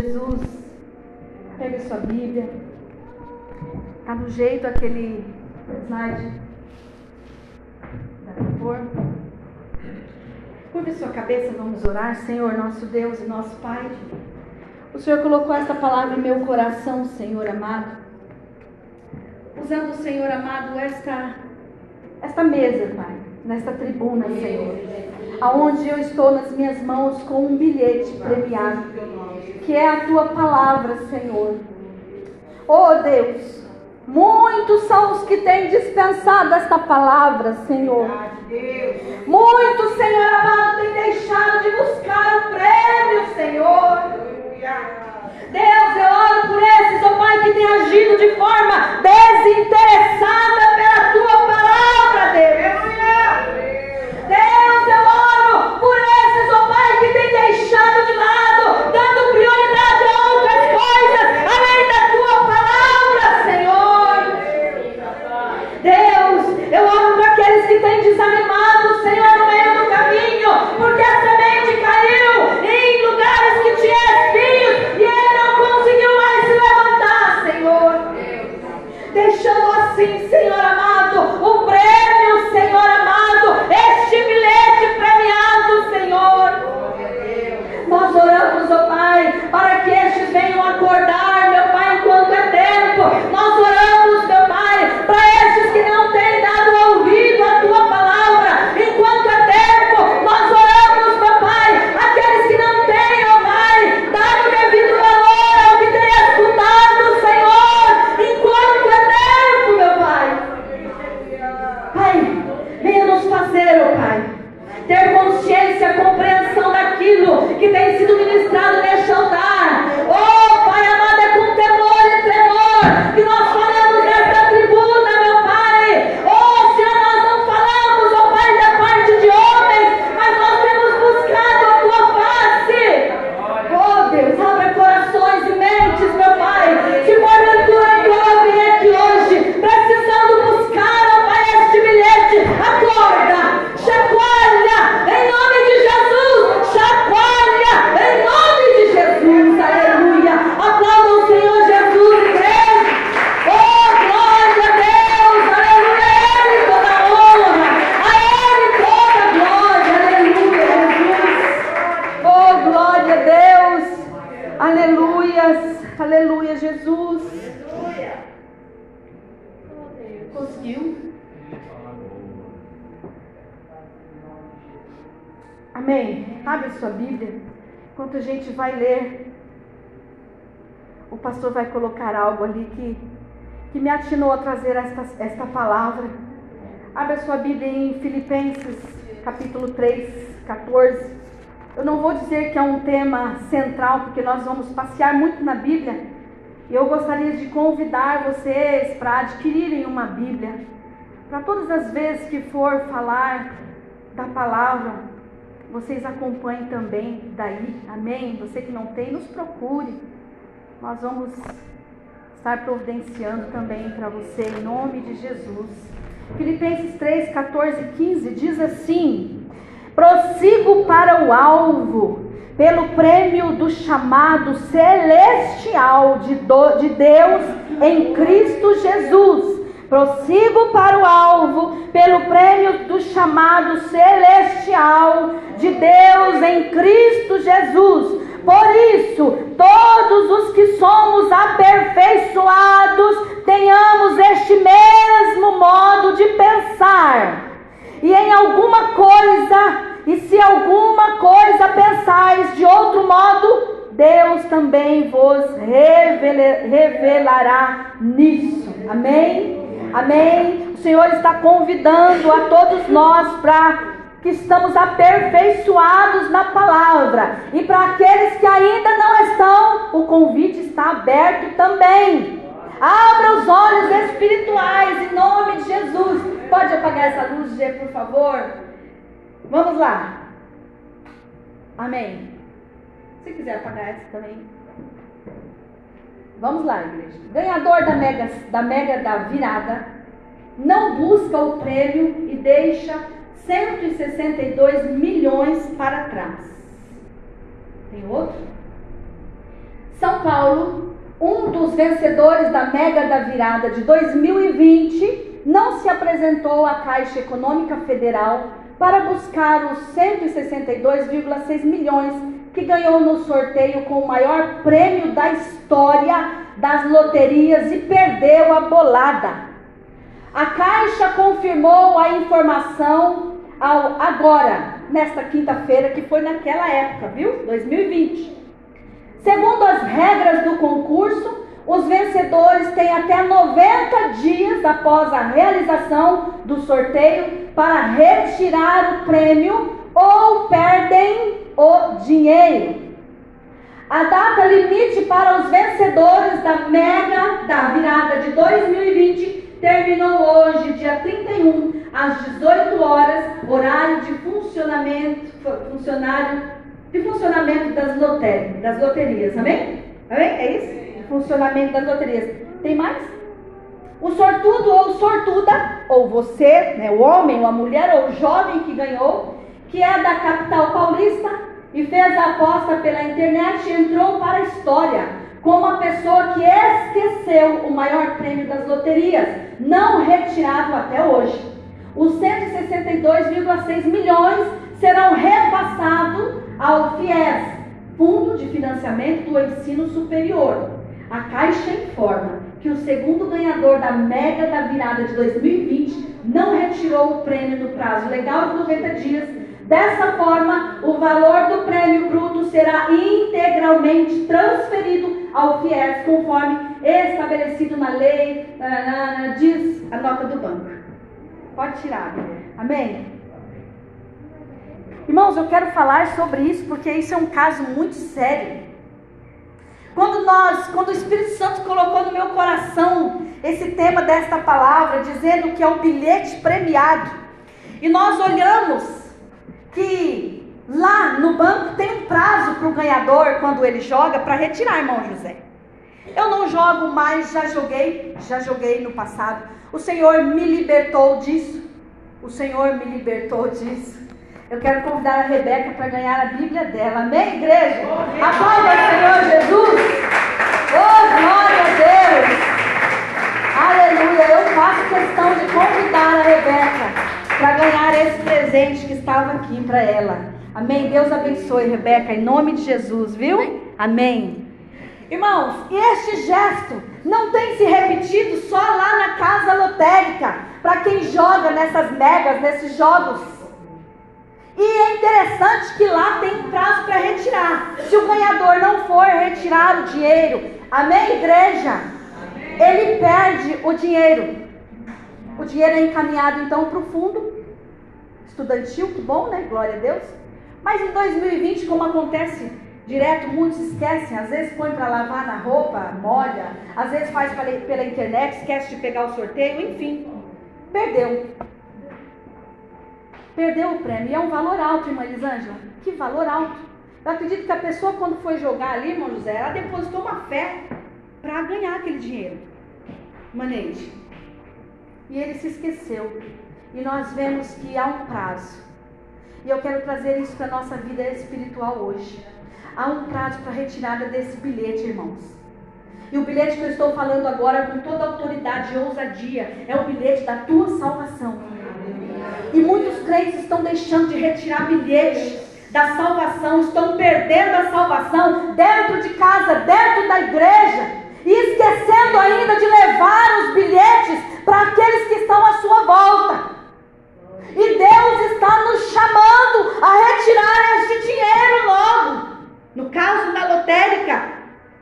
Jesus, pegue sua Bíblia. Está no jeito aquele slide da cor. Curve sua cabeça, vamos orar. Senhor, nosso Deus e nosso Pai. O Senhor colocou esta palavra em meu coração, Senhor amado. Usando, Senhor amado, esta, esta mesa, Pai, nesta tribuna, Senhor. Aonde eu estou nas minhas mãos com um bilhete premiado, que é a tua palavra, Senhor. Oh Deus, Muitos são os que têm dispensado esta palavra, Senhor. Muitos, Senhor amado, têm deixado de buscar o prêmio, Senhor. Deus, eu oro por esses, oh Pai, que têm agido de forma desinteressada pela tua palavra, Deus. Deus, eu oro por esses, oh Pai, que têm deixado de lado, Deixando assim, Senhor amado, Amém. Abre sua Bíblia. Enquanto a gente vai ler, o pastor vai colocar algo ali que, que me atinou a trazer esta, esta palavra. Abre a sua Bíblia em Filipenses, capítulo 3, 14. Eu não vou dizer que é um tema central, porque nós vamos passear muito na Bíblia. E eu gostaria de convidar vocês para adquirirem uma Bíblia. Para todas as vezes que for falar da palavra, vocês acompanhem também daí. Amém? Você que não tem, nos procure. Nós vamos estar providenciando também para você em nome de Jesus. Filipenses 3, 14 e 15 diz assim: Prossigo para o alvo, pelo prêmio do chamado celestial de, do, de Deus em Cristo Jesus. Prossigo para o alvo, pelo prêmio do chamado celestial de Deus em Cristo Jesus. Por isso, todos os que somos aperfeiçoados, tenhamos este mesmo modo de pensar. E em alguma coisa, e se alguma coisa pensais de outro modo, Deus também vos revelará nisso. Amém? Amém? O Senhor está convidando a todos nós para que estamos aperfeiçoados na palavra. E para aqueles que ainda não estão, o convite está aberto também. Abra os olhos espirituais em nome de Jesus. Pode apagar essa luz, Gê, por favor? Vamos lá. Amém. Se quiser apagar essa também. Vamos lá, igreja. Ganhador da mega, da mega da virada não busca o prêmio e deixa 162 milhões para trás. Tem outro? São Paulo, um dos vencedores da Mega da Virada de 2020, não se apresentou à Caixa Econômica Federal para buscar os 162,6 milhões que ganhou no sorteio com o maior prêmio da história das loterias e perdeu a bolada. A Caixa confirmou a informação ao, agora, nesta quinta-feira, que foi naquela época, viu? 2020. Segundo as regras do concurso, os vencedores têm até 90 dias após a realização do sorteio para retirar o prêmio ou perdem o dinheiro. A data limite para os vencedores da Mega da virada de 2020 terminou hoje, dia 31, às 18 horas, horário de funcionamento, funcionário, de funcionamento das, loterias, das loterias, amém? Amém? É isso? Funcionamento das loterias. Tem mais? O sortudo ou sortuda, ou você, né, o homem ou a mulher ou o jovem que ganhou, que é da capital paulista e fez a aposta pela internet e entrou para a história como a pessoa que esqueceu o maior prêmio das loterias, não retirado até hoje. Os 162,6 milhões serão repassados ao FIES, Fundo de Financiamento do Ensino Superior. A Caixa informa que o segundo ganhador da Mega da Virada de 2020 não retirou o prêmio no prazo legal de 90 dias. Dessa forma, o valor do prêmio bruto será integralmente transferido ao FIES, conforme estabelecido na lei, diz a nota do banco. Pode tirar. Amém? Irmãos, eu quero falar sobre isso porque isso é um caso muito sério. Quando nós, quando o Espírito Santo colocou no meu coração esse tema desta palavra, dizendo que é o bilhete premiado, e nós olhamos que Lá no banco tem um prazo para o ganhador, quando ele joga, para retirar, irmão José. Eu não jogo mais, já joguei, já joguei no passado. O Senhor me libertou disso. O Senhor me libertou disso. Eu quero convidar a Rebeca para ganhar a Bíblia dela. Amém, igreja? Aplauda o Senhor Jesus. Oh, glória a Deus. Aleluia. Eu faço questão de convidar a Rebeca para ganhar esse presente que estava aqui para ela. Amém? Deus abençoe, Rebeca, em nome de Jesus, viu? Amém. Amém. Irmãos, este gesto não tem se repetido só lá na casa lotérica, para quem joga nessas megas, nesses jogos. E é interessante que lá tem um prazo para retirar. Se o ganhador não for retirar o dinheiro, amém, igreja? Amém. Ele perde o dinheiro. O dinheiro é encaminhado então para o fundo estudantil, que bom, né? Glória a Deus. Mas em 2020, como acontece direto, muitos esquecem, às vezes põe para lavar na roupa, molha, às vezes faz pela internet, esquece de pegar o sorteio, enfim, perdeu. Perdeu o prêmio. E é um valor alto, irmã Elisângela. Que valor alto. Eu acredito que a pessoa, quando foi jogar ali, irmão José, ela depositou uma fé para ganhar aquele dinheiro. Maneide. E ele se esqueceu. E nós vemos que há um prazo. E eu quero trazer isso para a nossa vida espiritual hoje. Há um prazo para retirada desse bilhete, irmãos. E o bilhete que eu estou falando agora, com toda autoridade e ousadia, é o bilhete da tua salvação. E muitos crentes estão deixando de retirar bilhetes da salvação, estão perdendo a salvação dentro de casa, dentro da igreja, e esquecendo ainda de levar os bilhetes para aqueles que estão à sua volta. E Deus está nos chamando a retirar este dinheiro logo. No caso da lotérica.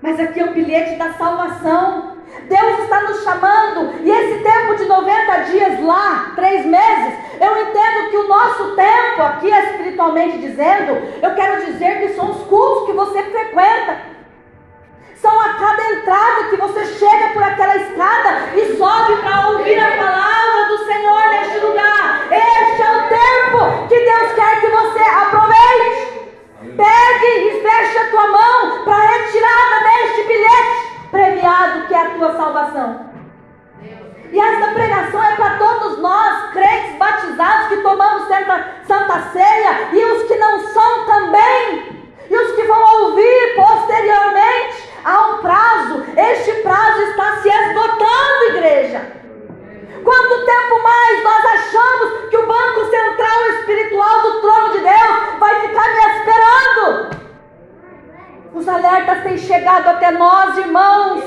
Mas aqui é o bilhete da salvação. Deus está nos chamando. E esse tempo de 90 dias lá, três meses, eu entendo que o nosso tempo, aqui espiritualmente dizendo, eu quero dizer que são os cultos que você frequenta. São a cada entrada que você chega por aquela escada e sobe para ouvir a palavra do Senhor neste lugar. Este é o tempo que Deus quer que você aproveite. Pegue e feche a tua mão para a retirada deste bilhete premiado que é a tua salvação. E esta pregação é para todos nós, crentes batizados, que tomamos Santa, Santa Ceia, e os que não são também, e os que vão ouvir posteriormente há um prazo, este prazo está se esgotando, igreja. Quanto tempo mais nós achamos que o banco central espiritual do trono de Deus vai ficar me esperando? Os alertas têm chegado até nós, irmãos.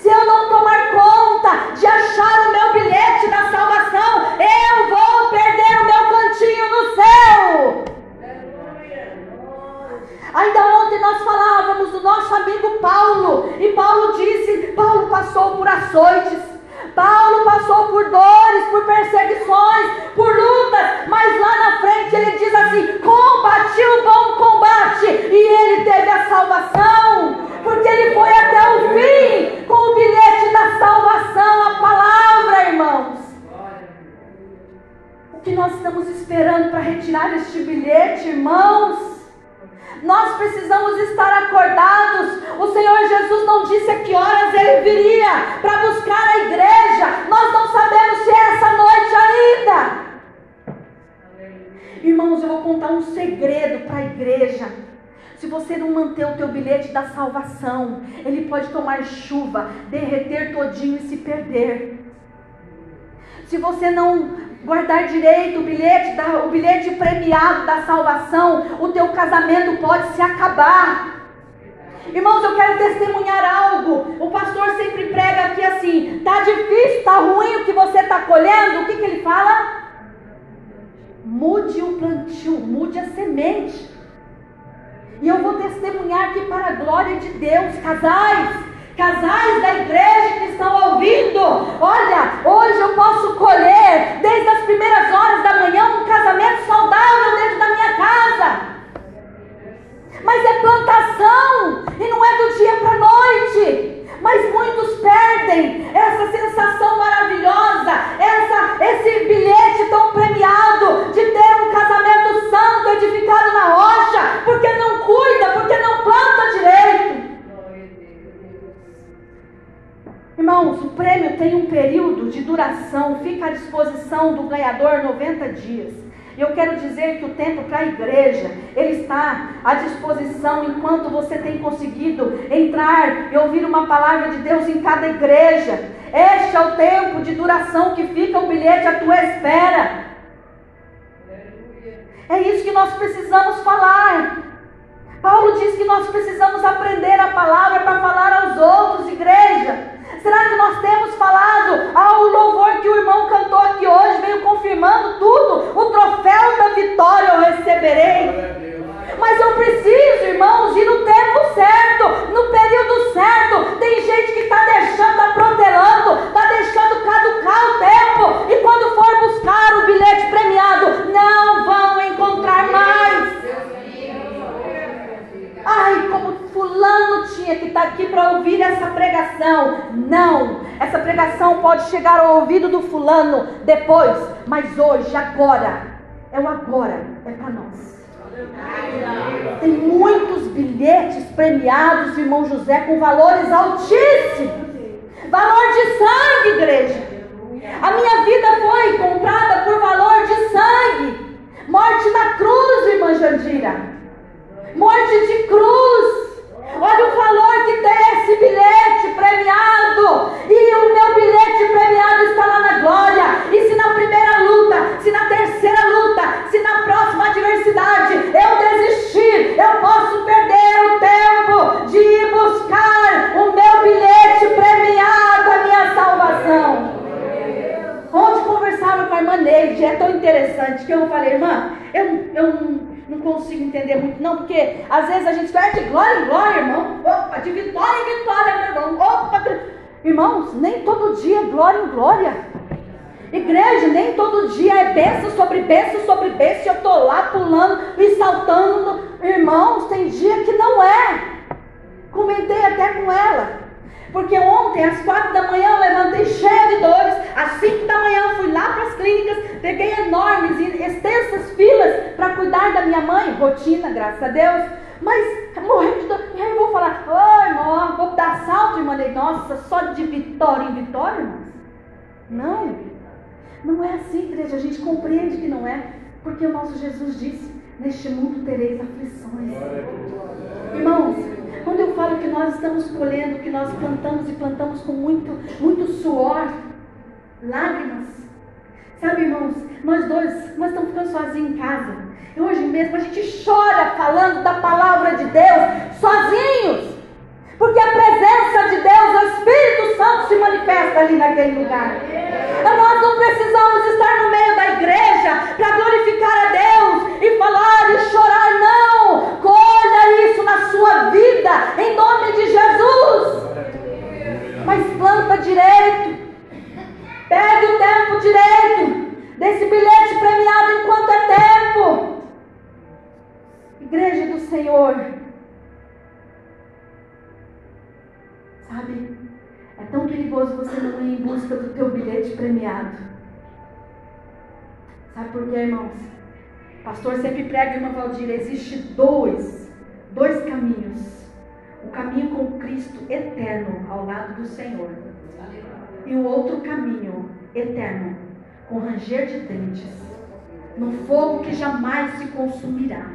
Se eu não tomar conta de achar o meu bilhete da salvação, eu vou perder o meu cantinho no céu. Ainda ontem nós falávamos do nosso amigo Paulo, e Paulo disse: Paulo passou por açoites, Paulo passou por dores, tomar chuva, derreter todinho e se perder. Se você não guardar direito o bilhete, o bilhete premiado da salvação, o teu casamento pode se acabar. Irmãos, eu quero testemunhar algo. O pastor sempre prega aqui assim: tá difícil, tá ruim o que você está colhendo. O que, que ele fala? Mude o plantio, mude a semente. E eu vou testemunhar aqui para a glória de Deus, casais. Casais da igreja que estão ouvindo, olha, hoje eu posso colher desde as primeiras horas da manhã um casamento saudável dentro da minha fica à disposição do ganhador 90 dias. Eu quero dizer que o tempo para a igreja, ele está à disposição enquanto você tem conseguido entrar e ouvir uma palavra de Deus em cada igreja. Este é o tempo de duração que fica o bilhete à tua espera. É isso que nós precisamos falar. Paulo diz que nós precisamos aprender a palavra para falar aos outros, igreja. Será que nós temos falado ao louvor que o irmão cantou aqui hoje, veio confirmando tudo? O troféu da vitória eu receberei. Mas eu preciso, irmãos, ir no tempo certo, no período certo. Tem gente que está deixando, está protelando, está deixando caducar o tempo. E quando for buscar o bilhete premiado, não vão encontrar mais. Ai, como fulano tinha que estar tá aqui para ouvir essa pregação. Não, essa pregação pode chegar ao ouvido do fulano depois, mas hoje, agora, é o agora, é para nós. Tem muitos bilhetes premiados, irmão José, com valores altíssimos. Valor de sangue, igreja. A minha vida foi comprada por valor de sangue. Morte na cruz, irmã Jandira morte de cruz. Olha o valor que tem esse bilhete premiado. E o meu bilhete premiado está lá na glória. E se na primeira luta, se na terceira luta, se na próxima adversidade eu desistir, eu posso perder o tempo de ir buscar o meu bilhete premiado, a minha salvação. Ontem conversava com a irmã Neide, é tão interessante que eu falei, irmã, eu, eu não consigo entender muito, não, porque às vezes a gente vai de glória em glória, irmão. Opa, de vitória em vitória, meu irmão. Opa, irmãos, nem todo dia é glória em glória. Igreja, nem todo dia é bênção sobre bênção sobre bênção. Eu estou lá pulando e saltando. Irmãos, tem dia que não é. Comentei até com ela. Porque ontem, às quatro da manhã, eu levantei cheia de dores. Às cinco da manhã, eu fui lá para as clínicas, peguei enormes e extensas filas para cuidar da minha mãe. Rotina, graças a Deus. Mas morrendo de dor. E aí eu vou falar, oi, irmão, vou dar salto, irmã. Nossa, só de vitória em vitória, irmãos? Não. Não é assim, igreja. A gente compreende que não é. Porque o nosso Jesus disse: Neste mundo tereis aflições. Irmãos, quando eu falo que nós estamos colhendo, que nós plantamos e plantamos com muito, muito suor, lágrimas. Sabe, irmãos, nós dois, nós estamos ficando sozinhos em casa. E hoje mesmo a gente chora falando da palavra de Deus sozinhos. Porque a presença de Deus, o Espírito Santo se manifesta ali naquele lugar. Nós não precisamos estar no meio da igreja para glorificar a Deus e falar e chorar, não. Colha isso na sua vida, em nome de Jesus. Mas planta direito, Pegue o tempo direito desse bilhete premiado enquanto é tempo. Igreja do Senhor. Sabe? É tão perigoso você não ir em busca do teu bilhete premiado. Sabe por quê, irmãos? O pastor sempre prega, irmã Valdir, existe dois, dois caminhos. O caminho com Cristo eterno ao lado do Senhor. E o outro caminho eterno, com ranger de dentes, no fogo que jamais se consumirá.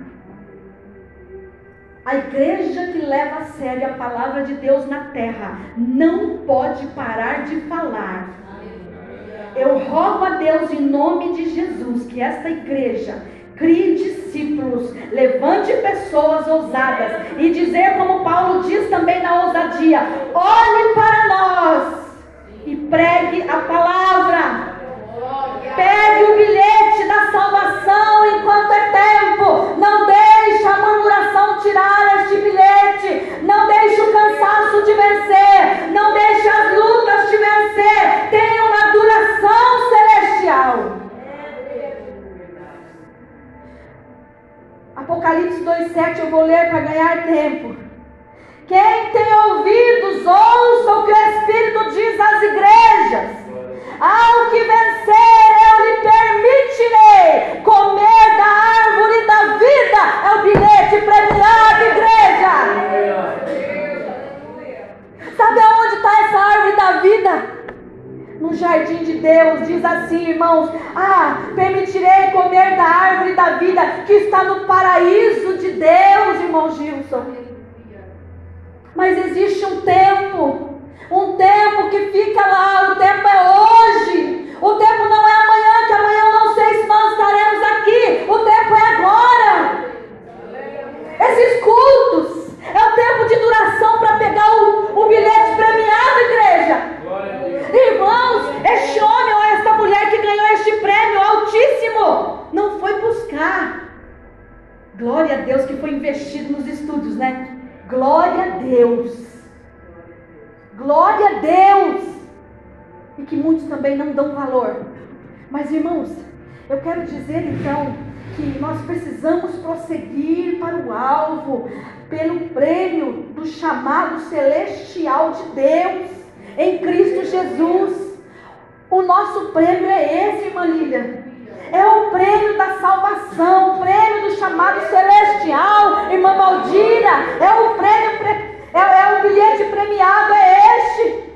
A igreja que leva a sério a palavra de Deus na terra não pode parar de falar. Eu rogo a Deus em nome de Jesus que esta igreja crie discípulos, levante pessoas ousadas e dizer como Paulo diz também na ousadia: olhe para nós e pregue a palavra. Pegue o bilhete da salvação enquanto é tempo. Não deixe a murmuração tirar este bilhete. Não deixe o cansaço te vencer. Não deixe as lutas te vencer. Tenha uma duração celestial. Apocalipse 2,7 eu vou ler para ganhar tempo. Quem tem ouvidos, ouça o que o Espírito diz às igrejas. Ao que vencer, eu lhe permitirei comer da árvore da vida. É o bilhete premiado, igreja. Sabe aonde está essa árvore da vida? no jardim de Deus, diz assim, irmãos: Ah, permitirei comer da árvore da vida que está no paraíso de Deus, irmão Gilson. Mas existe um tempo um tempo que fica lá, o tempo é hoje. O tempo não é amanhã, que amanhã eu não sei se nós estaremos aqui. O tempo é agora. Esses cultos é o tempo de duração para pegar o, o bilhete premiado, igreja. Irmãos, este homem ou esta mulher que ganhou este prêmio altíssimo não foi buscar. Glória a Deus que foi investido nos estudos, né? Glória a Deus. Glória a Deus! E que muitos também não dão valor. Mas irmãos, eu quero dizer então que nós precisamos prosseguir para o alvo, pelo prêmio do chamado celestial de Deus em Cristo Jesus. O nosso prêmio é esse, irmã Lília. É o prêmio da salvação, o prêmio do chamado celestial, irmã Valdira. É o prêmio é, é o bilhete premiado, é este.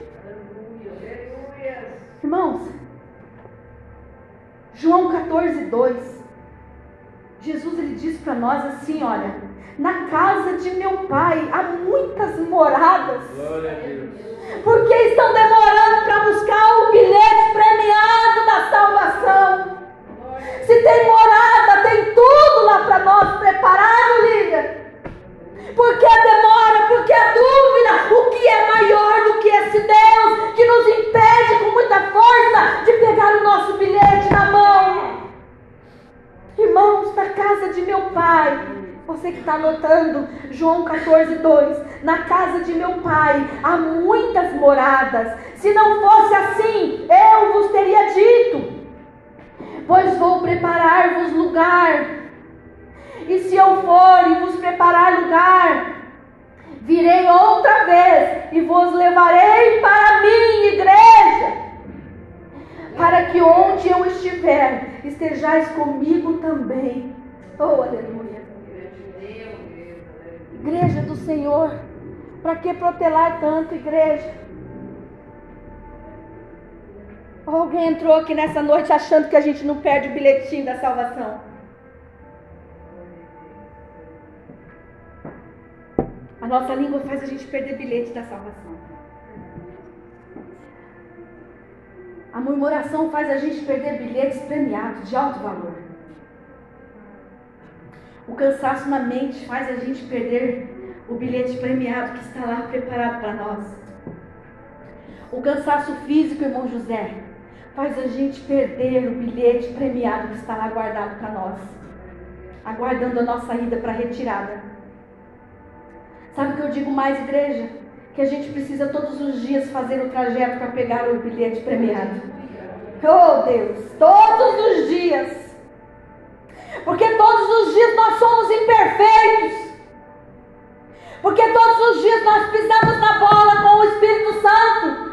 Irmãos, João 14, 2. Jesus ele diz para nós assim: olha, na casa de meu pai há muitas moradas. Porque estão demorando para buscar o bilhete premiado da salvação. Se tem morada, tem tudo lá para nós preparado, Lívia. Porque a demora, porque a dúvida, o que é maior do que esse Deus que nos impede com muita força de pegar o nosso bilhete na mão? Irmãos, na casa de meu pai, você que está anotando, João 14, 2. Na casa de meu pai há muitas moradas. Se não fosse assim, eu vos teria dito. Pois vou preparar-vos lugar. E se eu for e vos preparar lugar, virei outra vez e vos levarei para minha igreja, para que onde eu estiver, estejais comigo também. Oh, aleluia. Igreja do Senhor, para que protelar tanto, igreja? Alguém entrou aqui nessa noite achando que a gente não perde o bilhetinho da salvação. A nossa língua faz a gente perder bilhete da salvação. A murmuração faz a gente perder bilhetes premiados de alto valor. O cansaço na mente faz a gente perder o bilhete premiado que está lá preparado para nós. O cansaço físico, irmão José, faz a gente perder o bilhete premiado que está lá guardado para nós, aguardando a nossa ida para a retirada. Sabe o que eu digo mais, igreja? Que a gente precisa todos os dias fazer o trajeto para pegar o bilhete premiado. Oh Deus, todos os dias. Porque todos os dias nós somos imperfeitos. Porque todos os dias nós pisamos na bola com o Espírito Santo.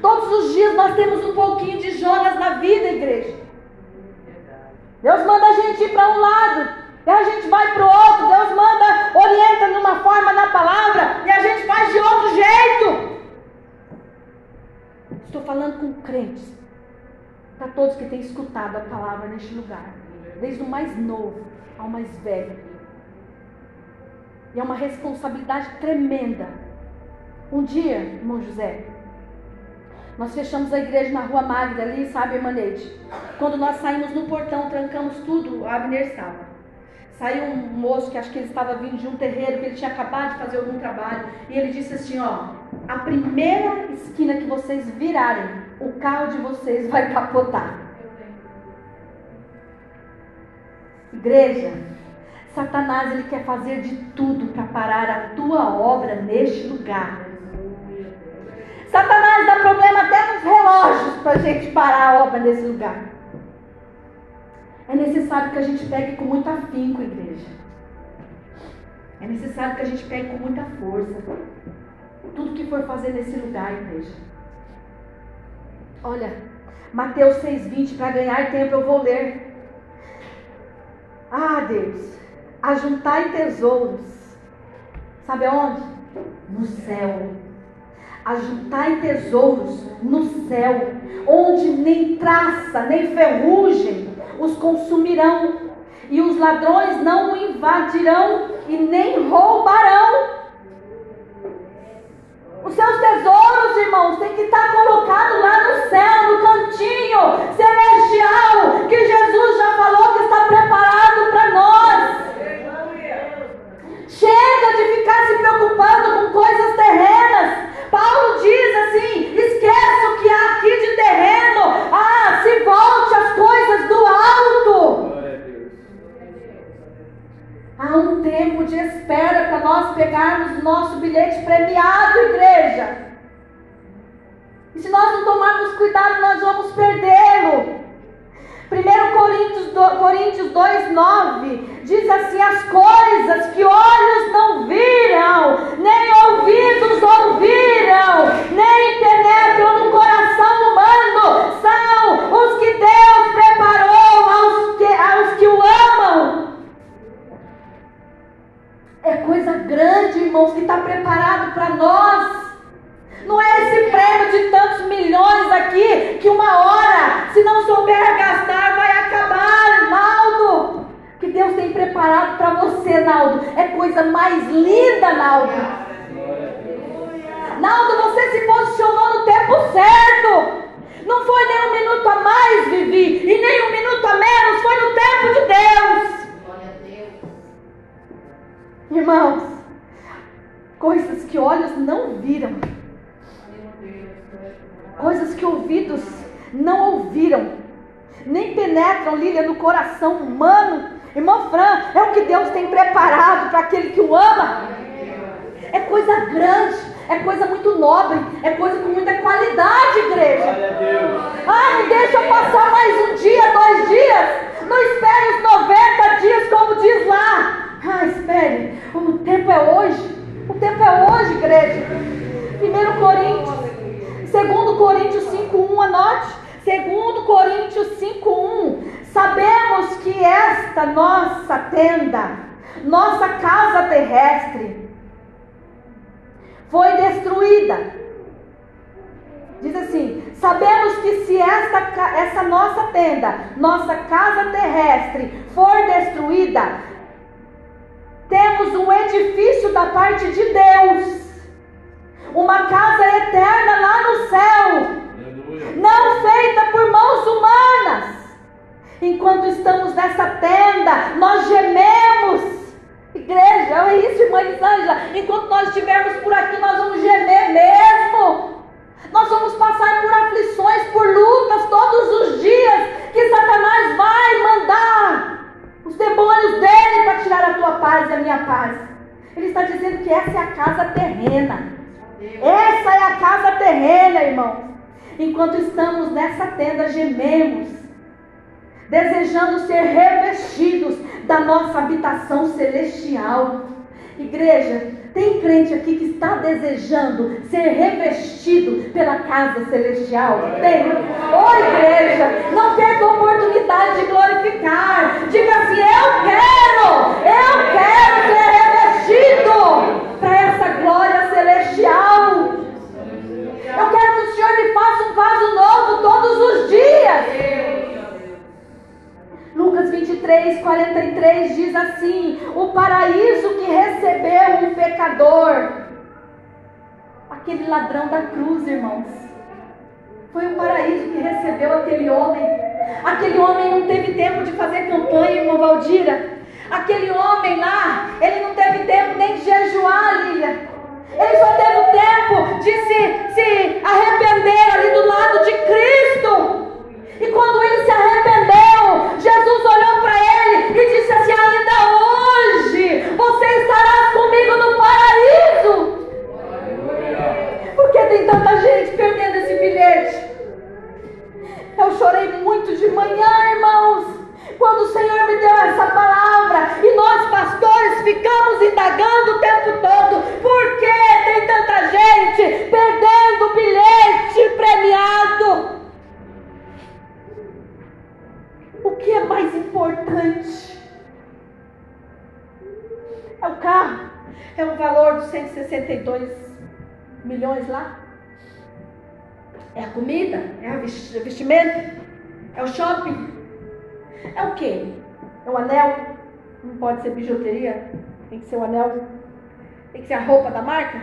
Todos os dias nós temos um pouquinho de Jonas na vida, igreja. Deus manda a gente ir para um lado, e a gente vai para o outro. Deus manda, orienta numa forma na palavra, e a gente faz de outro jeito. Estou falando com crentes, para todos que têm escutado a palavra neste lugar, desde o mais novo ao mais velho. E é uma responsabilidade tremenda. Um dia, irmão José, nós fechamos a igreja na rua Magda ali, sabe, Emanete? Quando nós saímos no portão, trancamos tudo, a Abner estava. Saiu um moço que acho que ele estava vindo de um terreiro, que ele tinha acabado de fazer algum trabalho, e ele disse assim: Ó, a primeira esquina que vocês virarem, o carro de vocês vai capotar. Igreja, Satanás ele quer fazer de tudo para parar a tua obra neste lugar. Satanás dá problema até nos relógios para a gente parar a obra nesse lugar. É necessário que a gente pegue com muito afinco, igreja. É necessário que a gente pegue com muita força. Tudo que for fazer nesse lugar, igreja. Olha, Mateus 6,20, para ganhar tempo eu vou ler. Ah, Deus, ajuntai tesouros. Sabe aonde? No céu ajuntai tesouros no céu, onde nem traça, nem ferrugem os consumirão, e os ladrões não o invadirão e nem roubarão. Os seus tesouros, irmãos, tem que estar colocado lá no céu, no cantinho celestial, que Jesus já falou que está preparado para nós. Chega de ficar se preocupando com coisas terrenas. Paulo diz assim: esqueça o que há aqui de terreno. Ah, se volte às coisas do alto. Há um tempo de espera para pegarmos o nosso bilhete premiado, igreja. E se nós não tomarmos cuidado, nós vamos perdê-lo. 1 Coríntios, Coríntios 2, 9 diz assim: as coisas que olhos não viram, nem ouvidos ouviram, nem irmãos, que está preparado para nós. Não é esse prêmio de tantos milhões aqui que uma hora, se não souber gastar, vai acabar, Naldo. Que Deus tem preparado para você, Naldo, é coisa mais linda, Naldo. Naldo, você se posicionou no tempo certo. Lília, no coração humano. Irmão Fran, é o que Deus tem preparado para aquele que o ama. É coisa grande, é coisa muito nobre, é coisa com muita qualidade, igreja. Ah, não deixa passar mais um dia, dois dias. Não espere os 90 dias, como diz lá. Ah, espere. O tempo é hoje. O tempo é hoje, igreja. 1 Coríntios 2 Coríntios 5:1, anote. 2 Coríntios 5:1. Sabemos que esta nossa tenda, nossa casa terrestre, foi destruída. Diz assim: sabemos que se esta, essa nossa tenda, nossa casa terrestre, for destruída, temos um edifício da parte de Deus uma casa eterna lá no céu, não feita por mãos humanas. Enquanto estamos nessa tenda, nós gememos. Igreja, é isso, irmã Elisângela. Enquanto nós estivermos por aqui, nós vamos gemer mesmo. Nós vamos passar por aflições, por lutas todos os dias que Satanás vai mandar os demônios dele para tirar a tua paz e a minha paz. Ele está dizendo que essa é a casa terrena. Essa é a casa terrena, irmão. Enquanto estamos nessa tenda, gememos desejando ser revestidos da nossa habitação celestial. Igreja, tem crente aqui que está desejando ser revestido pela casa celestial? Tem. Ô igreja, não perca a oportunidade de glorificar. Diga assim: Eu quero, eu quero ser revestido para essa glória celestial. Eu quero que o Senhor me faça um vaso novo todos os dias. Lucas 23, 43 diz assim: O paraíso que recebeu um pecador, aquele ladrão da cruz, irmãos, foi o paraíso que recebeu aquele homem. Aquele homem não teve tempo de fazer campanha, irmã Valdira. Aquele homem lá, ele não teve tempo nem de jejuar, ser o anel? Tem que ser a roupa da marca?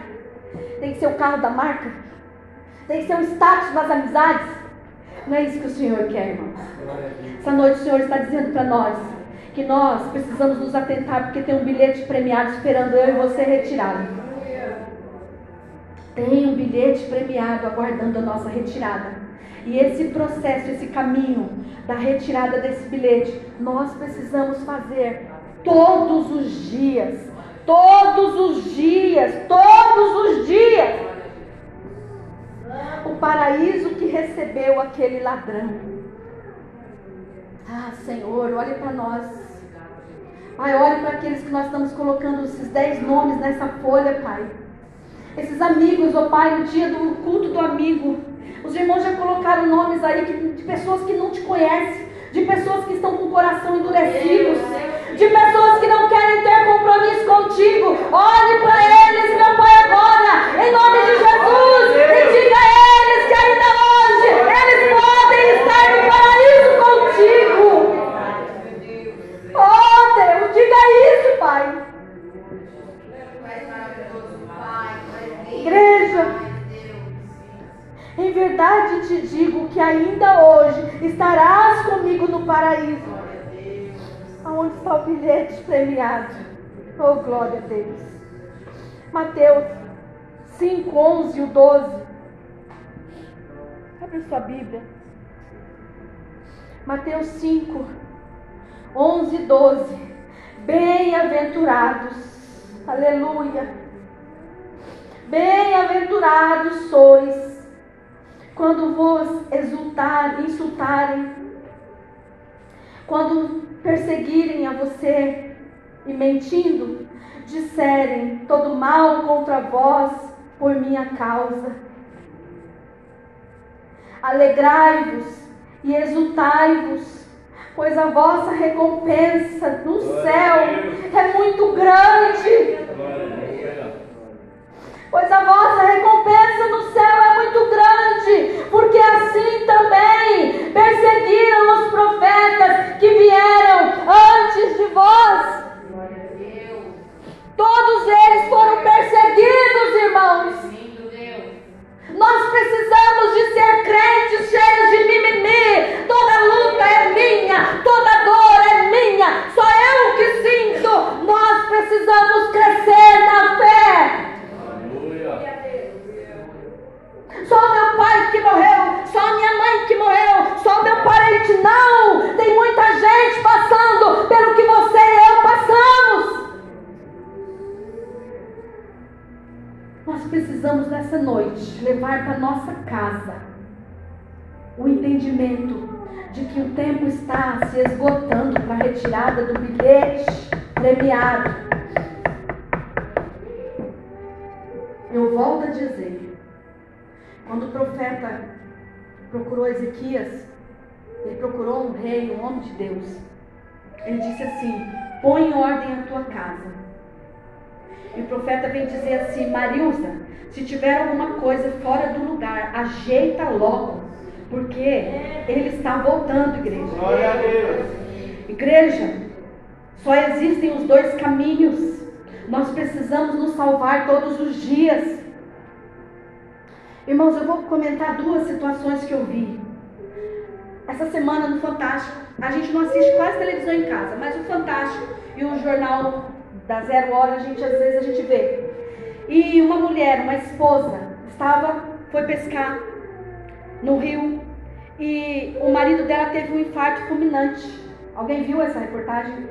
Tem que ser o carro da marca? Tem que ser o status das amizades? Não é isso que o Senhor quer, irmãos. Essa noite o Senhor está dizendo para nós que nós precisamos nos atentar porque tem um bilhete premiado esperando eu e você retirá-lo. Tem um bilhete premiado aguardando a nossa retirada. E esse processo, esse caminho da retirada desse bilhete, nós precisamos fazer todos os dias. Todos os dias, todos os dias o paraíso que recebeu aquele ladrão. Ah, Senhor, olhe para nós. Pai, olhe para aqueles que nós estamos colocando esses dez nomes nessa folha, Pai. Esses amigos, ó oh, Pai, no dia do culto do amigo. Os irmãos já colocaram nomes aí de pessoas que não te conhecem, de pessoas que estão com o coração endurecidos, de pessoas que não querem ter compromisso contigo. Olhe para eles, meu Pai, agora, em nome de Jesus, e diga a eles que ainda hoje eles podem estar no paraíso contigo. Oh Deus, diga isso, Pai. Igreja, em verdade te digo que ainda hoje estarás comigo no paraíso. Aonde está o bilhete premiado? Oh, glória a Deus. Mateus 5, 11 e 12. Abre sua Bíblia. Mateus 5, 11 e 12. Bem-aventurados, aleluia. Bem-aventurados sois quando vos exultarem, insultarem, quando perseguirem a você e mentindo, disserem todo mal contra vós por minha causa. Alegrai-vos e exultai-vos, pois a vossa recompensa no céu é muito grande. Pois a vossa recompensa no céu é muito grande, porque assim também perseguiram os profetas que vieram antes de vós. Todos eles foram perseguidos, irmãos. Nós precisamos de ser crentes cheios de mimimi. Toda luta é minha, toda dor é minha, só eu que sinto. Nós precisamos crescer na fé. só meu pai que morreu, só minha mãe que morreu, só meu parente. Não! Tem muita gente passando pelo que você e eu passamos. Nós precisamos nessa noite levar para nossa casa o entendimento de que o tempo está se esgotando para a retirada do bilhete premiado. Eu volto a dizer, quando o profeta procurou Ezequias, ele procurou um rei, um homem de Deus. Ele disse assim: põe em ordem a tua casa. E o profeta vem dizer assim: Mariusa, se tiver alguma coisa fora do lugar, ajeita logo, porque ele está voltando, igreja. Glória a Deus. Igreja, só existem os dois caminhos. Nós precisamos nos salvar todos os dias. Irmãos, eu vou comentar duas situações que eu vi. Essa semana no Fantástico, a gente não assiste quase televisão em casa, mas o Fantástico e o jornal da Zero Hora, a gente às vezes a gente vê. E uma mulher, uma esposa, estava, foi pescar no rio e o marido dela teve um infarto fulminante. Alguém viu essa reportagem?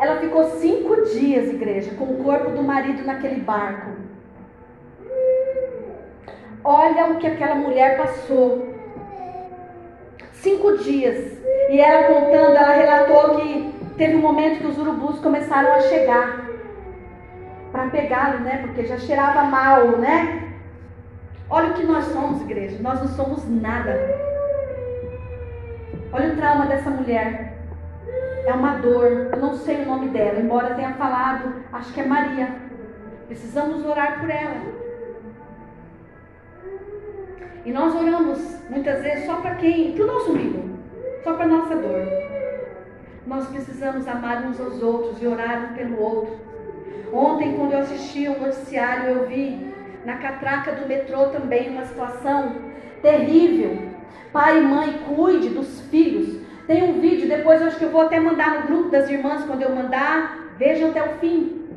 Ela ficou cinco dias, igreja, com o corpo do marido naquele barco. Olha o que aquela mulher passou. Cinco dias. E ela contando, ela relatou que teve um momento que os urubus começaram a chegar para pegá-lo, né? Porque já cheirava mal, né? Olha o que nós somos, igreja. Nós não somos nada. Olha o trauma dessa mulher. É uma dor. Eu não sei o nome dela, embora tenha falado, acho que é Maria. Precisamos orar por ela. E nós oramos muitas vezes só para quem? Para o nosso umbigo, só para a nossa dor. Nós precisamos amar uns aos outros e orar um pelo outro. Ontem, quando eu assisti um noticiário, eu vi na catraca do metrô também uma situação terrível. Pai e mãe, cuide dos filhos. Tem um vídeo, depois eu acho que eu vou até mandar no grupo das irmãs quando eu mandar. Vejam até o fim.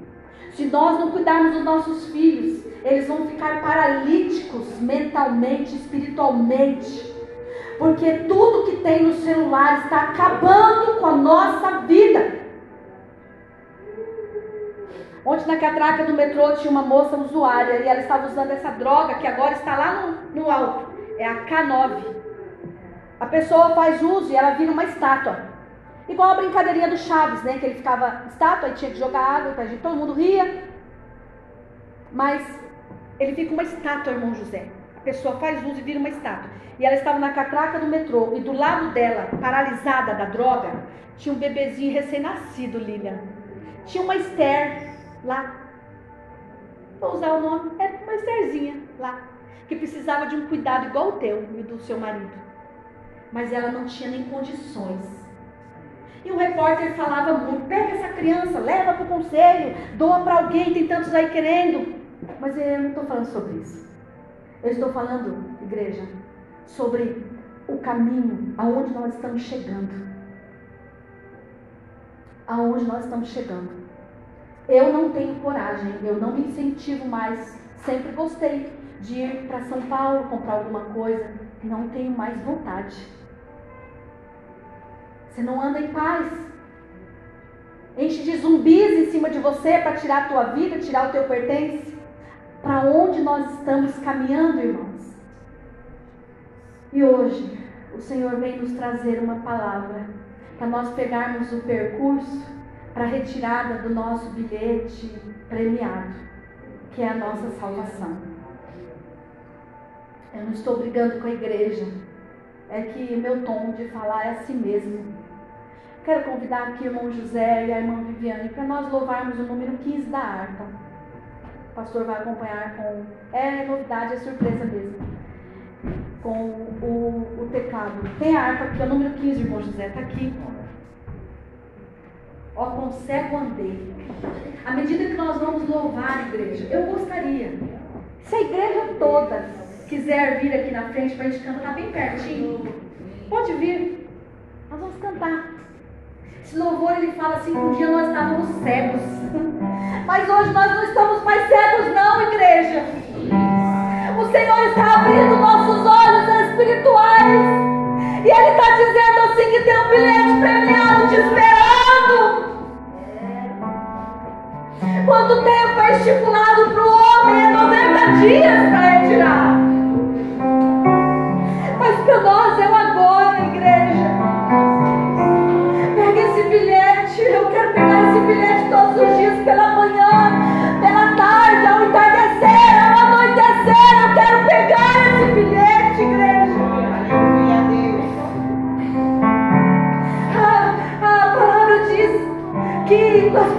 Se nós não cuidarmos dos nossos filhos, eles vão ficar paralíticos mentalmente, espiritualmente. Porque tudo que tem no celular está acabando com a nossa vida. Ontem na catraca do metrô tinha uma moça usuária e ela estava usando essa droga que agora está lá no, no alto. É a K9. A pessoa faz uso e ela vira uma estátua. Igual a brincadeirinha do Chaves, né? Que ele ficava estátua e tinha que jogar água, gente, todo mundo ria. Mas ele fica uma estátua, irmão José. A pessoa faz uso e vira uma estátua. E ela estava na catraca do metrô. E do lado dela, paralisada da droga, tinha um bebezinho recém-nascido, Lilian. Tinha uma Esther lá. Vou usar o nome, é uma Estherzinha lá. Que precisava de um cuidado igual o teu e do seu marido. Mas ela não tinha nem condições e o repórter falava muito: pega essa criança, leva para o conselho, doa para alguém, tem tantos aí querendo. Mas eu não estou falando sobre isso. Eu estou falando, igreja, sobre o caminho aonde nós estamos chegando. Aonde nós estamos chegando. Eu não tenho coragem, eu não me incentivo mais. Sempre gostei de ir para São Paulo comprar alguma coisa. Não tenho mais vontade. Você não anda em paz. Enche de zumbis em cima de você para tirar a tua vida, tirar o teu pertence. Para onde nós estamos caminhando, irmãos? E hoje, o Senhor vem nos trazer uma palavra para nós pegarmos o percurso para a retirada do nosso bilhete premiado, que é a nossa salvação. Eu não estou brigando com a igreja, é que meu tom de falar é assim mesmo. Quero convidar aqui o irmão José e a irmã Viviane para nós louvarmos o número 15 da harpa. O pastor vai acompanhar com. É novidade, é surpresa mesmo. Com o, o teclado. Tem a harpa aqui, é o número 15, irmão José, está aqui. Ó, com cego andei. À medida que nós vamos louvar a igreja, eu gostaria, se a igreja toda quiser vir aqui na frente para a gente cantar bem pertinho, pode vir. Nós vamos cantar. Esse louvor ele fala assim: um dia nós estávamos cegos, mas hoje nós não estamos mais cegos, não, igreja. O Senhor está abrindo nossos olhos espirituais, e Ele está dizendo assim: que tem um bilhete premiado te esperando. Quanto tempo é estipulado para o homem? É 90 dias.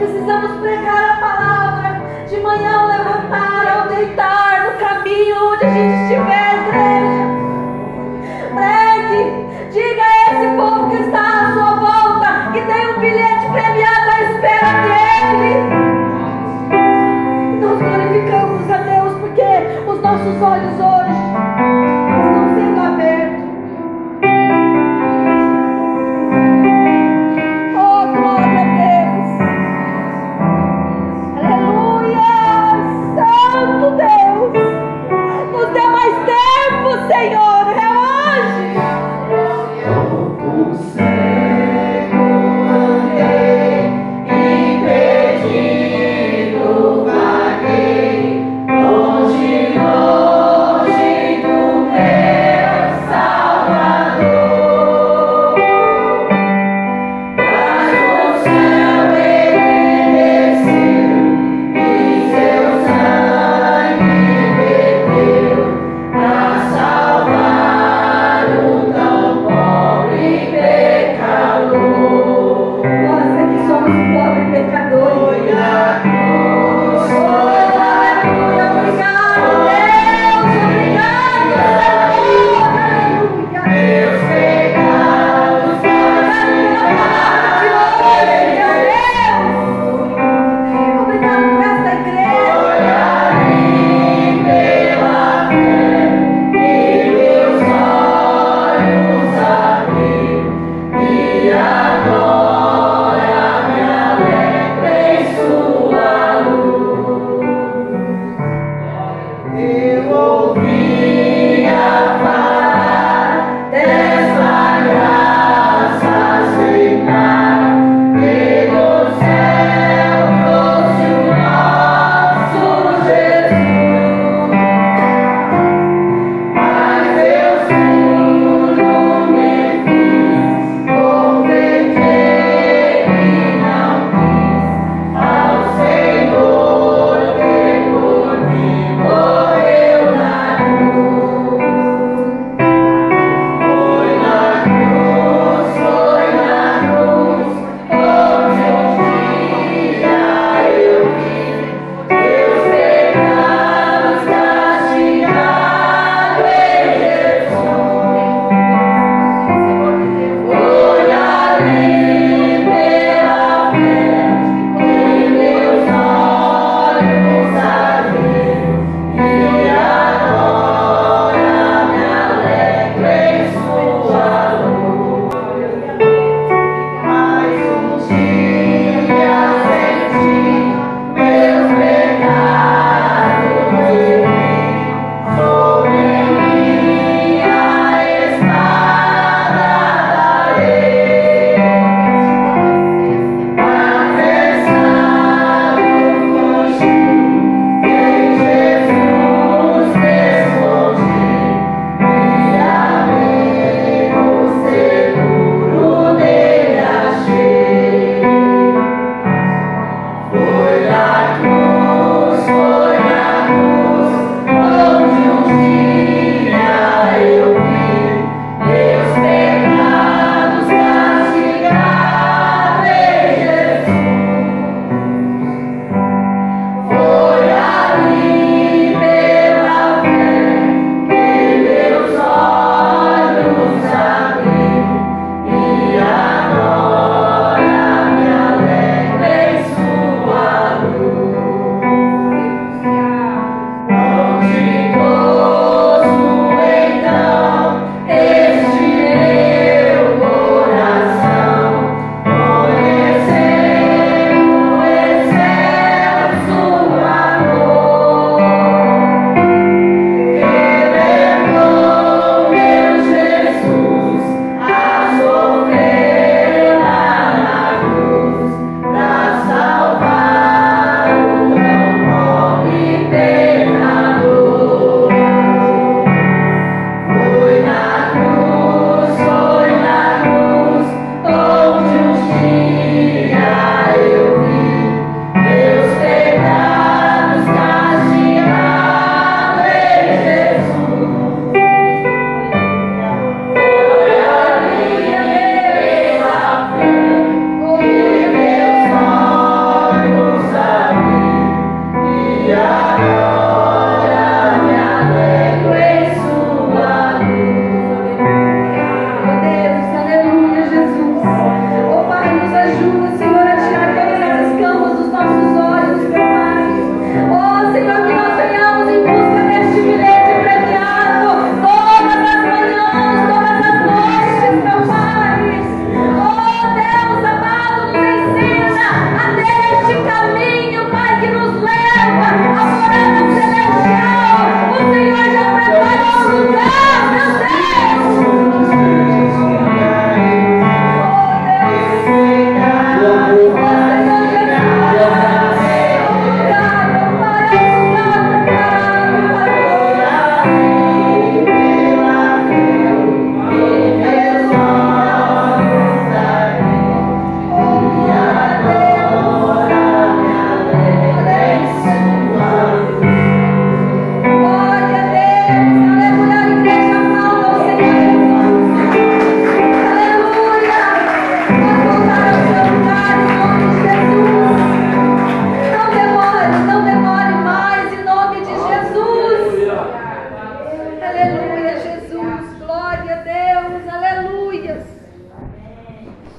precisamos pregar a palavra. De manhã,